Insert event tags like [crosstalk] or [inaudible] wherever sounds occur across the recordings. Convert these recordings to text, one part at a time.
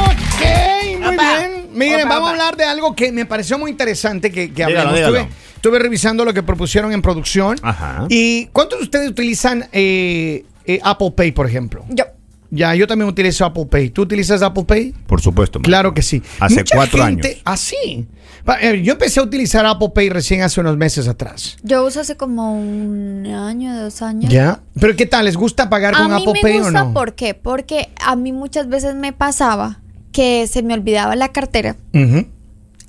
Ok, muy bien. Miren, vamos a hablar de algo que me pareció muy interesante que, que hablamos. dígalo. Estuve, estuve revisando lo que propusieron en producción. Ajá. ¿Y cuántos de ustedes utilizan eh, eh, Apple Pay, por ejemplo? Yo. Ya, yo también utilizo Apple Pay. ¿Tú utilizas Apple Pay? Por supuesto. Claro que sí. Hace Mucha cuatro gente- años. Ah, sí. Pa- eh, Yo empecé a utilizar Apple Pay recién hace unos meses atrás. Yo uso hace como un año, dos años. ¿Ya? ¿Pero qué tal? ¿Les gusta pagar A con Apple Pay gusta, o no? ¿por qué? Porque a mí muchas veces me pasaba que se me olvidaba la cartera.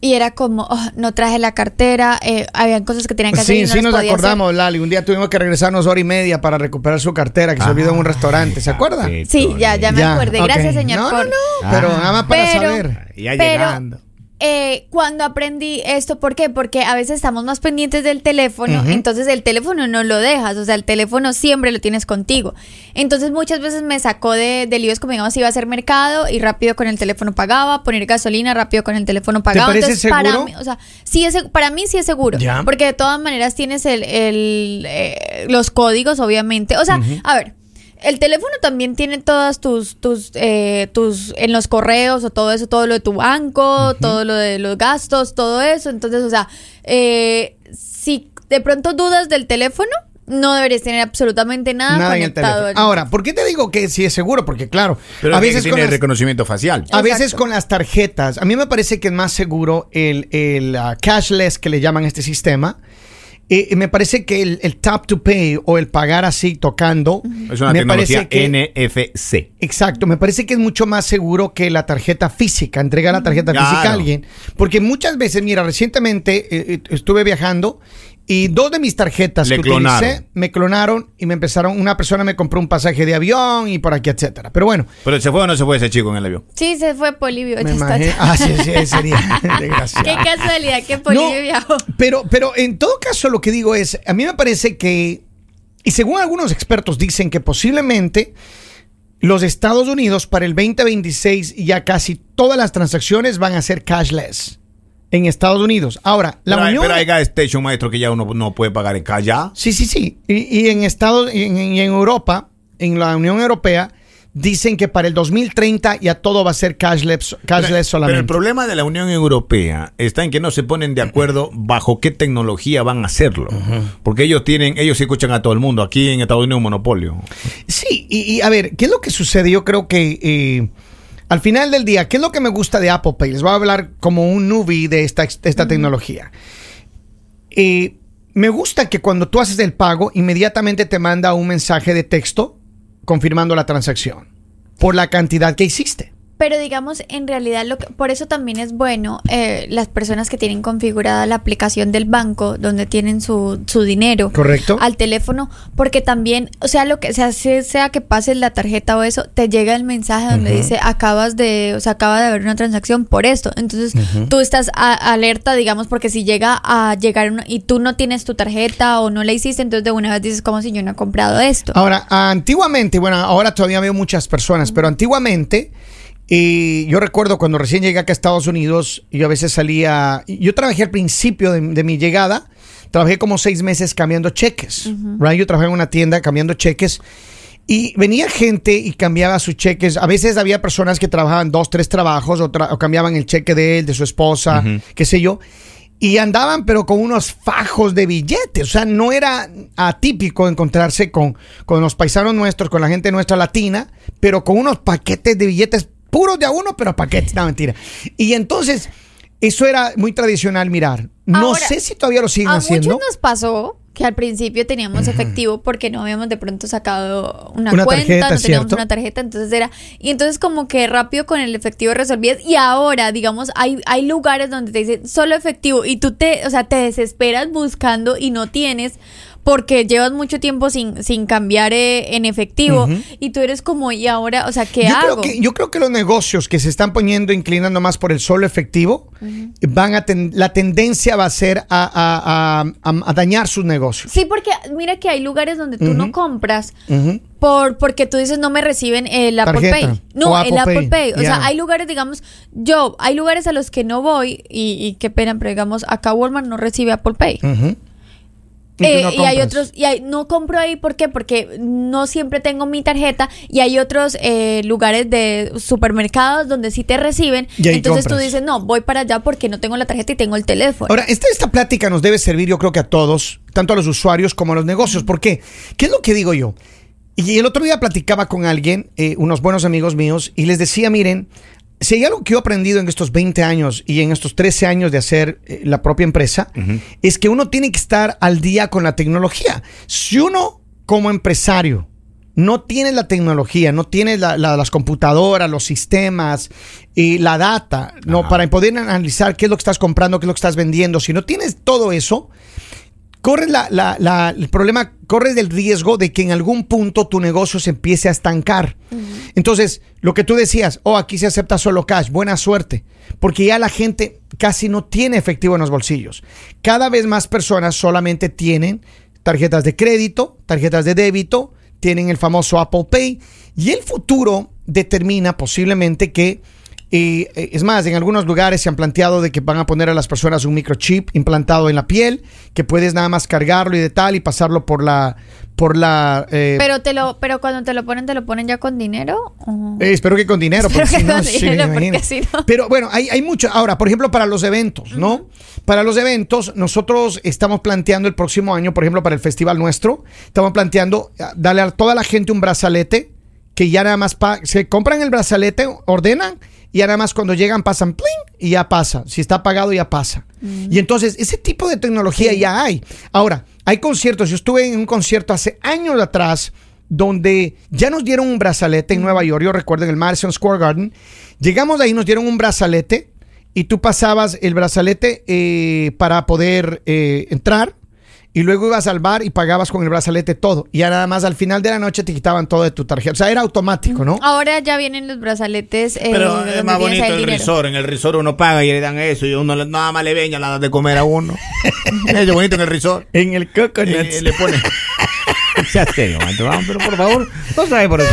Y era como, "Oh, no traje la cartera, eh, habían cosas que tenían que hacer Sí, y no sí nos podía hacer. acordamos, Lali. Un día tuvimos que regresarnos hora y media para recuperar su cartera que se olvidó en un restaurante. ¿Se acuerda? Sí, ya, ya me Ya, acordé. Gracias, señor. No, por- no, no, pero nada más para Pero- saber. Ya Pero, llegando. Eh, cuando aprendí esto, ¿por qué? Porque a veces estamos más pendientes del teléfono, entonces el teléfono no lo dejas, o sea, el teléfono siempre lo tienes contigo. Entonces muchas veces me sacó de, de líos como digamos iba a hacer mercado y rápido con el teléfono pagaba, poner gasolina rápido con el teléfono pagaba. parece entonces, para seguro? mí, o sea, sí es, para mí sí es seguro, Ya. porque de todas maneras tienes el, el, eh, los códigos, obviamente. O sea, a ver. El teléfono también tiene todas tus, tus, eh, tus, en los correos o todo eso, todo lo de tu banco, todo lo de los gastos, todo eso. Entonces, o sea, eh, si de pronto dudas del teléfono, no deberías tener absolutamente nada, Nada en el conectado. teléfono. Ahora, ¿por qué te digo que sí es seguro? Porque claro, Pero a veces tiene con las, reconocimiento facial. a veces con las tarjetas, a mí me parece que es más seguro el, el ah, cashless que le llaman este sistema. Eh, me parece que el, el tap to pay o el pagar así tocando Es una me tecnología parece que NFC. Exacto, me parece que es mucho más seguro que la tarjeta física, entregar la tarjeta Claro. física a alguien. Porque muchas veces, mira, recientemente eh, eh, estuve viajando y dos de mis tarjetas Le que clonaron. utilicé me clonaron y me empezaron, una persona me compró un pasaje de avión y por aquí, etcétera. Pero bueno, Pero se fue o no se fue ese chico en el avión. Sí, se fue Polivio. me imagino. Ah, sí, sí, sería [laughs] [laughs] desgraciado. Qué casualidad que Polivio No, viajó. Pero, pero en todo caso, lo que digo es, a mí me parece que, y según algunos expertos dicen que posiblemente los Estados Unidos para el 2026 ya casi todas las transacciones van a ser cashless en Estados Unidos. Ahora, la pero, Unión... pero hay gas station, maestro, que ya uno no puede pagar en calle. ya. Sí, sí, sí. Y, y en Estados, y en, y en Europa, en la Unión Europea, dicen que para el 2030 ya todo va a ser cashless, cashless Pero solamente. el problema de la Unión Europea está en que no se ponen de acuerdo bajo qué tecnología van a hacerlo. Porque ellos tienen, ellos escuchan a todo el mundo. Aquí en Estados Unidos un monopolio. Sí, y, y, a ver, ¿qué es lo que sucede? Yo creo que eh, al final del día, ¿qué es lo que me gusta de Apple Pay? Les voy a hablar como un newbie de esta, de esta tecnología. Eh, me gusta que cuando tú haces el pago, inmediatamente te manda un mensaje de texto confirmando la transacción por la cantidad que hiciste. Pero digamos, en realidad, lo que, por eso también es bueno eh, las personas que tienen configurada la aplicación del banco, donde tienen su, su dinero Correcto. al teléfono, porque también, o sea, lo que sea, sea, que pases la tarjeta o eso, te llega el mensaje donde dice acabas de, o sea, acaba de haber una transacción por esto. Entonces, tú estás a- alerta, digamos, porque si llega a llegar una- y tú no tienes tu tarjeta o no la hiciste, entonces de una vez dices como si yo no he comprado esto. Ahora, antiguamente, bueno, ahora todavía veo muchas personas, pero antiguamente, y yo recuerdo cuando recién llegué acá a Estados Unidos, yo a veces salía, yo trabajé al principio de, de mi llegada, trabajé como seis meses cambiando cheques, right? Yo trabajé en una tienda cambiando cheques. Y venía gente y cambiaba sus cheques. A veces había personas que trabajaban dos, tres trabajos o, tra- o cambiaban el cheque de él, de su esposa, qué sé yo. Y andaban pero con unos fajos de billetes. O sea, no era atípico encontrarse con, con los paisanos nuestros, con la gente nuestra latina, pero con unos paquetes de billetes puros de a uno, pero paquetes. No, mentira. Y entonces, eso era muy tradicional mirar. No Ahora, sé si todavía lo siguen a haciendo. muchos nos pasó que al principio teníamos efectivo porque no habíamos de pronto sacado una, Una cuenta, tarjeta, no teníamos ¿cierto? una tarjeta, entonces era y entonces como que rápido con el efectivo resolvías y ahora, digamos, hay hay lugares donde te dicen solo efectivo y tú te, o sea, te desesperas buscando y no tienes porque llevas mucho tiempo sin, sin cambiar eh, en efectivo y tú eres como, ¿y ahora? O sea, ¿qué yo hago? Creo que, yo creo que los negocios que se están poniendo, inclinando más por el solo efectivo, van a ten- la tendencia va a ser a, a- a- a- a dañar sus negocios. Sí, porque mira que hay lugares donde tú no compras por porque tú dices no me reciben el Apple Tarjeta. Pay. No, el Apple Pay. Pay. O sea, hay lugares, digamos, yo, hay lugares a los que no voy y, y qué pena, pero digamos, acá Walmart no recibe Apple Pay. Tú Eh, no y hay otros, y hay, no compro ahí, ¿por qué? Porque no siempre tengo mi tarjeta y hay otros eh, lugares de supermercados donde sí te reciben. Entonces compras. tú dices, no, voy para allá porque no tengo la tarjeta y tengo el teléfono. Ahora, esta, esta plática nos debe servir, yo creo que a todos, tanto a los usuarios como a los negocios. ¿Por qué? ¿Qué es lo que digo yo? Y el otro día platicaba con alguien, eh, unos buenos amigos míos, y les decía, miren, si hay algo que yo he aprendido en estos 20 años y en estos 13 años de hacer eh, la propia empresa, es que uno tiene que estar al día con la tecnología. Si uno, como empresario, no tiene la tecnología, no tiene la- la- las computadoras, los sistemas y la data, no Ajá. para poder analizar qué es lo que estás comprando, qué es lo que estás vendiendo. Si no tienes todo eso, corres la, la- la- el problema, corres del riesgo de que en algún punto tu negocio se empiece a estancar. Entonces, lo que tú decías, oh, aquí se acepta solo cash, buena suerte, porque ya la gente casi no tiene efectivo en los bolsillos. Cada vez más personas solamente tienen tarjetas de crédito, tarjetas de débito, tienen el famoso Apple Pay y el futuro determina posiblemente que y eh, es más, en algunos lugares se han planteado de que van a poner a las personas un microchip implantado en la piel, que puedes nada más cargarlo y de tal y pasarlo por la por la eh, pero te lo, pero cuando te lo ponen, te lo ponen ya con dinero. ¿O? eh, espero que con dinero, Espero porque que si no, con sí, dinero, porque si no- Pero bueno, hay, hay mucho. Ahora, por ejemplo, para los eventos, ¿no? Para los eventos, nosotros estamos planteando el próximo año, por ejemplo, para el festival nuestro, estamos planteando eh, darle a toda la gente un brazalete que ya nada más pa- se compran el brazalete, ordenan y ya nada más cuando llegan pasan pling y ya pasa. Si está pagado ya pasa. Y entonces ese tipo de tecnología ya hay. Ahora, hay conciertos. Yo estuve en un concierto hace años atrás donde ya nos dieron un brazalete en Nueva York. Yo recuerdo en el Madison Square Garden. Llegamos de ahí, nos dieron un brazalete y tú pasabas el brazalete eh, para poder eh, entrar y luego ibas al bar y pagabas con el brazalete todo. Y ya nada más al final de la noche te quitaban todo de tu tarjeta. O sea, era automático, ¿no? Ahora ya vienen los brazaletes. eh, Pero donde es más bonito el dinero. resort. En el resort uno paga y le dan eso y uno le- nada más le veña la de comer a uno. [laughs] es bonito en el resort. En el coconut. Eh, le pone. [laughs] [laughs] Sea serio, vamos, pero por favor, no sabe por eso.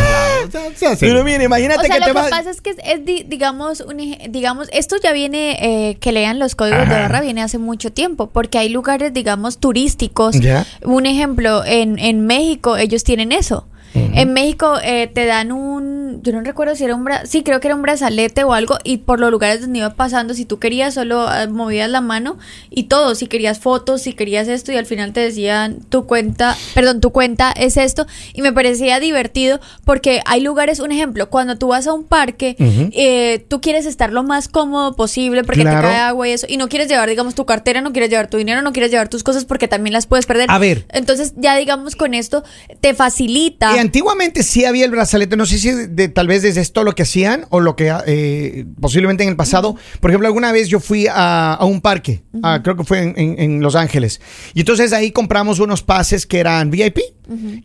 Sea, sea serio. Pero mire, imagínate O sea, que lo te que vas. pasa es que es, es di- digamos, un digamos, esto ya viene, eh, que lean los códigos de barra, viene hace mucho tiempo, porque hay lugares, digamos, turísticos. Ya. Un ejemplo, en, en México ellos tienen eso. En México eh, te dan un, yo no recuerdo si era un, bra- sí creo que era un brazalete o algo, y por los lugares donde iba pasando, si tú querías solo ah, movías la mano y todo, si querías fotos, si querías esto, y al final te decían tu cuenta, perdón, tu cuenta es esto, y me parecía divertido porque hay lugares, un ejemplo, cuando tú vas a un parque, eh, tú quieres estar lo más cómodo posible porque Claro. te cae agua y eso, y no quieres llevar, digamos, tu cartera, no quieres llevar tu dinero, no quieres llevar tus cosas porque también las puedes perder. A ver. Entonces, ya digamos, con esto te facilita. Antiguamente sí había el brazalete, no sé si de, tal vez desde esto lo que hacían o lo que eh, posiblemente en el pasado. Por ejemplo, alguna vez yo fui a, a un parque, ah, creo que fue en, en- en Los Ángeles, y entonces ahí compramos unos pases que eran VIP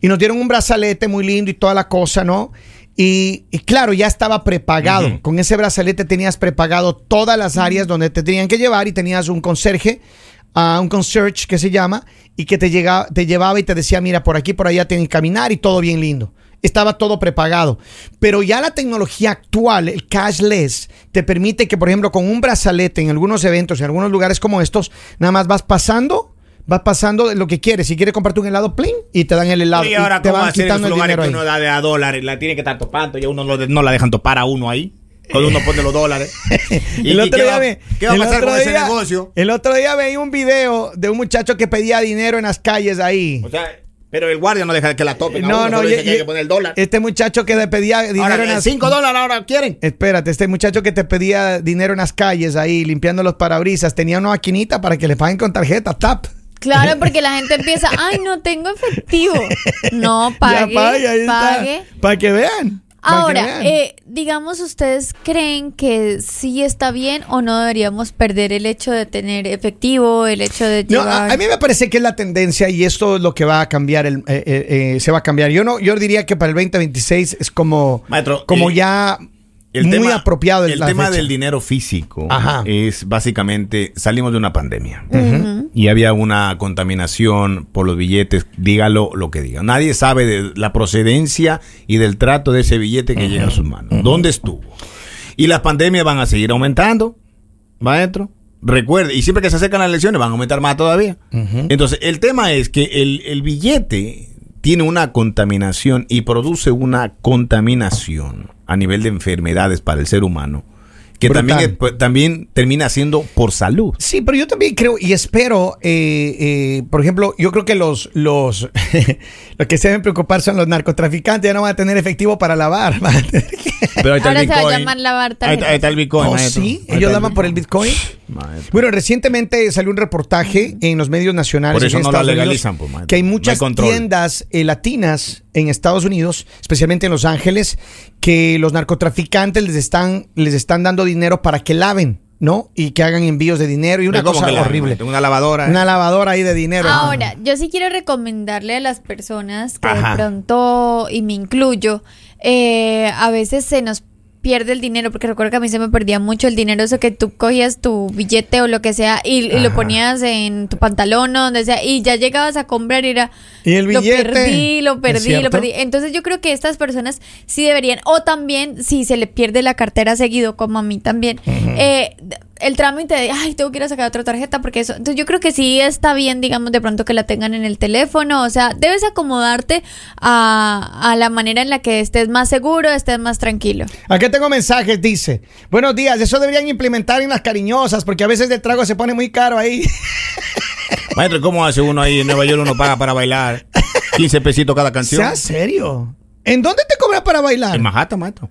y nos dieron un brazalete muy lindo y toda la cosa, ¿no? Y, y claro, ya estaba prepagado. Con ese brazalete tenías prepagado todas las áreas donde te tenían que llevar y tenías un conserje a un concierge que se llama y que te, llegaba, te llevaba y te decía, mira, por aquí, por allá tienen que caminar y todo bien lindo. Estaba todo prepagado. Pero ya la tecnología actual, el cashless, te permite que, por ejemplo, con un brazalete en algunos eventos, en algunos lugares como estos, nada más vas pasando, vas pasando lo que quieres. Si quieres comprarte un helado, plin, y te dan el helado. Y y ahora, te ¿cómo van quitando el dinero que ahí. uno da de a dólares? La tiene que estar topando y a uno no la dejan topar a uno ahí. Cuando uno pone los dólares. [laughs] ¿Y el qué- otro qué día va- ve- ¿Qué va a el pasar otro con ese día- negocio? El otro día veía un video de un muchacho que pedía dinero en las calles ahí. O sea, pero el guardia no deja que la topen. a No, no, solo y- dice que hay y- que poner el dólar. Este muchacho que le pedía dinero Ahora, en las 5 dólares ahora quieren. Espérate, este muchacho que te pedía dinero en las calles ahí, limpiando los parabrisas, tenía una maquinita para que le paguen con tarjeta, tap. Claro, [laughs] porque la gente empieza, ay, no tengo efectivo. [laughs] No, pague, Ya pague, ahí está. pague. Para que vean. Ahora, eh, digamos, ¿ustedes creen que sí está bien o no deberíamos perder el hecho de tener efectivo, el hecho de No, llevar... a, a mí me parece que es la tendencia y esto es lo que va a cambiar, el, eh, eh, eh, se va a cambiar. Yo no, yo diría que para el 2026 es como, Maestro, como eh, ya El muy tema, apropiado. El la tema fecha. del dinero físico Ajá. es básicamente salimos de una pandemia y había una contaminación por los billetes, dígalo lo que diga. Nadie sabe de la procedencia y del trato de ese billete que llega a sus manos. ¿Dónde estuvo? Y las pandemias van a seguir aumentando, maestro. recuerde, y siempre que se acercan las elecciones van a aumentar más todavía. Entonces, el tema es que el, el billete tiene una contaminación y produce una contaminación a nivel de enfermedades para el ser humano que también, es- pues, también termina siendo por salud. Sí, pero yo también creo y espero, eh, eh, por ejemplo, yo creo que los, los, [laughs] los que se deben preocupar son los narcotraficantes, ya no van a tener efectivo para lavar. [laughs] van a tener que- Pero ahí está Ahora el se va a llamar lavar Ahí tarjetas. ahí está el Bitcoin. Oh, sí, Ahí ellos el lavan por el Bitcoin. Maestro. Bueno, recientemente salió un reportaje en los medios nacionales Por eso en no la Estados Unidos legalizan, pues, que hay No hay muchas tiendas eh, latinas en Estados Unidos, especialmente en Los Ángeles, que los narcotraficantes les están les están dando dinero para que laven, ¿no? Y que hagan envíos de dinero y una Pero ¿cómo cosa la- horrible. Una lavadora. ¿eh? Una lavadora ahí de dinero. Ahora, yo sí quiero recomendarle a las personas que Ajá. de pronto, y me incluyo, eh, a veces se nos pierde el dinero, porque recuerdo que a mí se me perdía mucho el dinero, eso que tú cogías tu billete o lo que sea y, y lo ponías en tu pantalón o donde sea, y ya llegabas a comprar y era... Y el billete, Lo perdí, lo ¿es perdí, lo perdí. Entonces yo creo que estas personas sí deberían, o también si se le pierde la cartera seguido, como a mí también, eh, el trámite de, ay, tengo que ir a sacar otra tarjeta porque eso. Entonces yo creo que sí está bien, digamos, de pronto que la tengan en el teléfono. O sea, debes acomodarte a, a la manera en la que estés más seguro, estés más tranquilo. Aquí tengo mensajes, dice. Buenos días, eso deberían implementar en las cariñosas, porque a veces el trago se pone muy caro ahí. [laughs] Maestro, ¿cómo hace uno ahí en Nueva York? Uno paga para bailar 15 pesitos cada canción. ¿Sea serio? ¿En dónde te cobran para bailar? En Manhattan, maestro.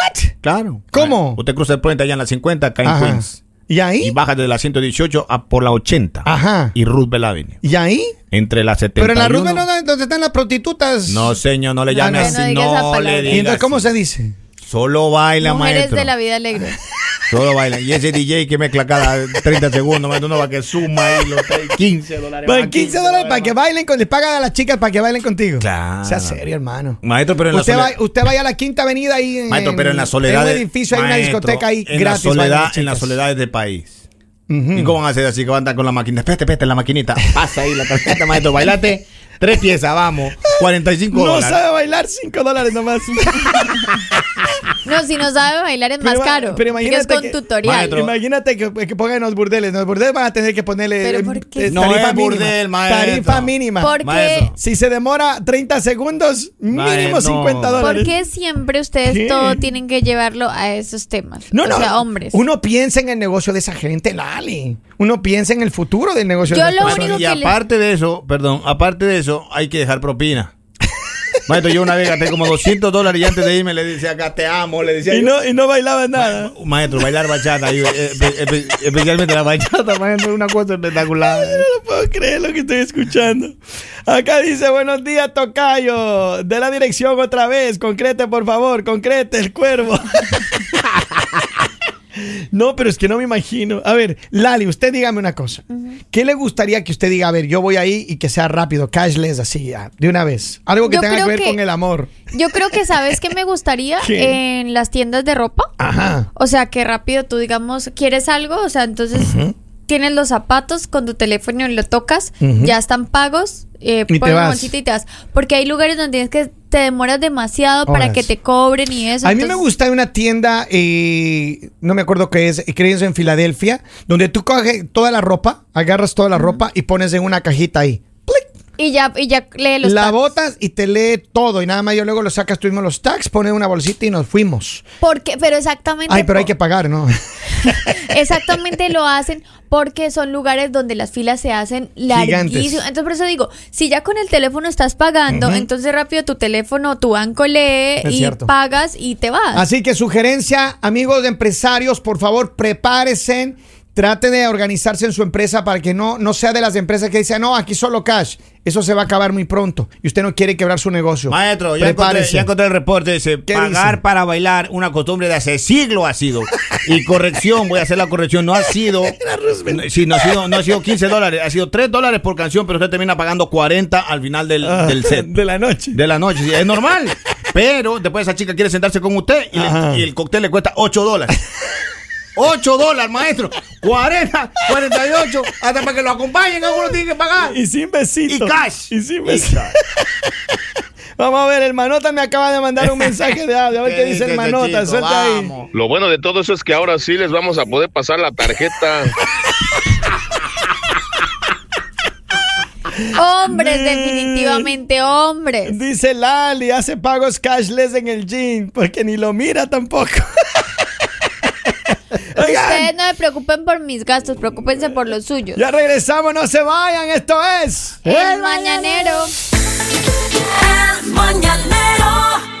¿What? Claro. ¿Cómo? Usted cruza el puente allá en la 50, acá en Ajá. Queens. ¿Y ahí? Y baja de la 118 a por la 80. Ajá. Y Roosevelt Avenue. ¿Y ahí? Entre la 71. Pero en la Rubén, ¿no? ¿dónde están las prostitutas? No, señor, no le No, llame no, así. no esa No, palabra. le ¿Y diga entonces cómo así. se dice? Solo baila, Mujeres maestro. de la vida alegre. [laughs] Solo baila. Y ese DJ que mezcla cada 30 segundos, maestro, no va que suma ahí los 15 dólares. Pues más, 15 dólares para que bailen, con, les pagan a las chicas para que bailen contigo. Claro. Sea serio, hermano. Maestro, pero en la Usted, va, soledad. usted vaya a la quinta avenida ahí en, Maestro, pero en la soledad. En un de- edificio hay una discoteca ahí en gratis. La bailan soledad, en las soledades del país. ¿Y cómo van a hacer así que van a andar con la máquina? Espérate, espérate, la maquinita. Pasa ahí la tarjeta, maestro. Bailate. Tres piezas, vamos. 45 No dólares. sabe bailar 5 dólares nomás. [laughs] No, si no sabe bailar es más caro. pero imagínate es con que- tutorial. Maestro, Imagínate que, que pongan en los burdeles. En los burdeles van a tener que ponerle ¿Pero eh, por qué? eh, No tarifa es mínima. burdel, maestro. Tarifa mínima. Porque. Si se demora 30 segundos, mínimo Maestro. 50 dólares. ¿Por qué siempre ustedes ¿Qué? todo tienen que llevarlo a esos temas? No, o no. sea, hombres. Uno piensa en el negocio de esa gente, Lali. Uno piensa en el futuro del negocio Yo de lo esa Maestro, único y que le- aparte de eso, perdón, aparte de eso, hay que dejar propina. Maestro, yo una vez gasté como 200 dólares y antes de irme le decía acá te amo, le decía. Y no, y no bailaba nada. Ma- Maestro, bailar bachata, eh, espe- espe- especialmente la bachata, maestro, es una cosa espectacular. No lo puedo creer lo que estoy escuchando. Acá dice, buenos días, Tocayo. De la dirección otra vez. Concrete, por favor. Concrete, el cuervo. [laughs] No, pero es que no me imagino. A ver, Lali, usted dígame una cosa. ¿Qué le gustaría que usted diga? A ver, yo voy ahí y que sea rápido, cashless, así, ya, de una vez. Algo que Yo tenga que ver que- con el amor. Yo creo que sabes que me gustaría [laughs] ¿Qué? en las tiendas de ropa. Ajá. O sea, que rápido tú, digamos, quieres algo, o sea, entonces tienes los zapatos con tu teléfono y lo tocas, ya están pagos, eh, Y te pones vas. bolsita y te vas. Porque hay lugares donde tienes que te demoras demasiado para que te cobren y eso. A mí me gusta una tienda, eh, no me acuerdo qué es, creo que es en Filadelfia, donde tú coges toda la ropa, agarras toda la ropa y pones en una cajita ahí. Y ya, y ya lee los la tags. botas y te lee todo y nada más yo luego lo sacas mismo los tags, pones una bolsita y nos fuimos. Porque, pero exactamente. Ay, pero hay que pagar, ¿no? [laughs] Exactamente lo hacen porque son lugares donde las filas se hacen larguísimas. Entonces, por eso digo, si ya con el teléfono estás pagando, entonces rápido tu teléfono, tu banco lee Es y cierto. pagas y te vas. Así que sugerencia, amigos de empresarios, por favor, prepárense. Trate de organizarse en su empresa para que no, no sea de las empresas que dicen, no, aquí solo cash. Eso se va a acabar muy pronto. Y usted no quiere quebrar su negocio. Maestro, ya encontré, ya encontré el reporte. Dice, ¿Qué pagar dice? para bailar, una costumbre de hace siglo ha sido. Y corrección, voy a hacer la corrección, no ha sido... [laughs] Sí, no ha sido, no ha sido 15 dólares, ha sido 3 dólares por canción, pero usted termina pagando 40 al final del, Ah, del set. [laughs] De la noche. De la noche, sí, es normal. Pero después esa chica quiere sentarse con usted y, le- y el cóctel le cuesta 8 dólares. [laughs] 8 dólares, maestro. 40, 48. Hasta para que lo acompañen, algunos tienen que pagar. Y sin besitos. Y cash. Y sin besitos. cash. [laughs] Vamos a ver, el Manota me acaba de mandar un mensaje de audio. A ver qué, [laughs] dice el Manota. chico? Suelta ahí. Lo bueno de todo eso es que ahora sí les vamos a poder pasar la tarjeta. [laughs] Hombres, definitivamente hombres. Dice Lali, hace pagos cashless en el gym, porque ni lo mira tampoco. Ustedes no se preocupen por mis gastos, preocupense por los suyos. Ya regresamos, no se vayan. Esto es. El, El Mañanero. El Mañanero.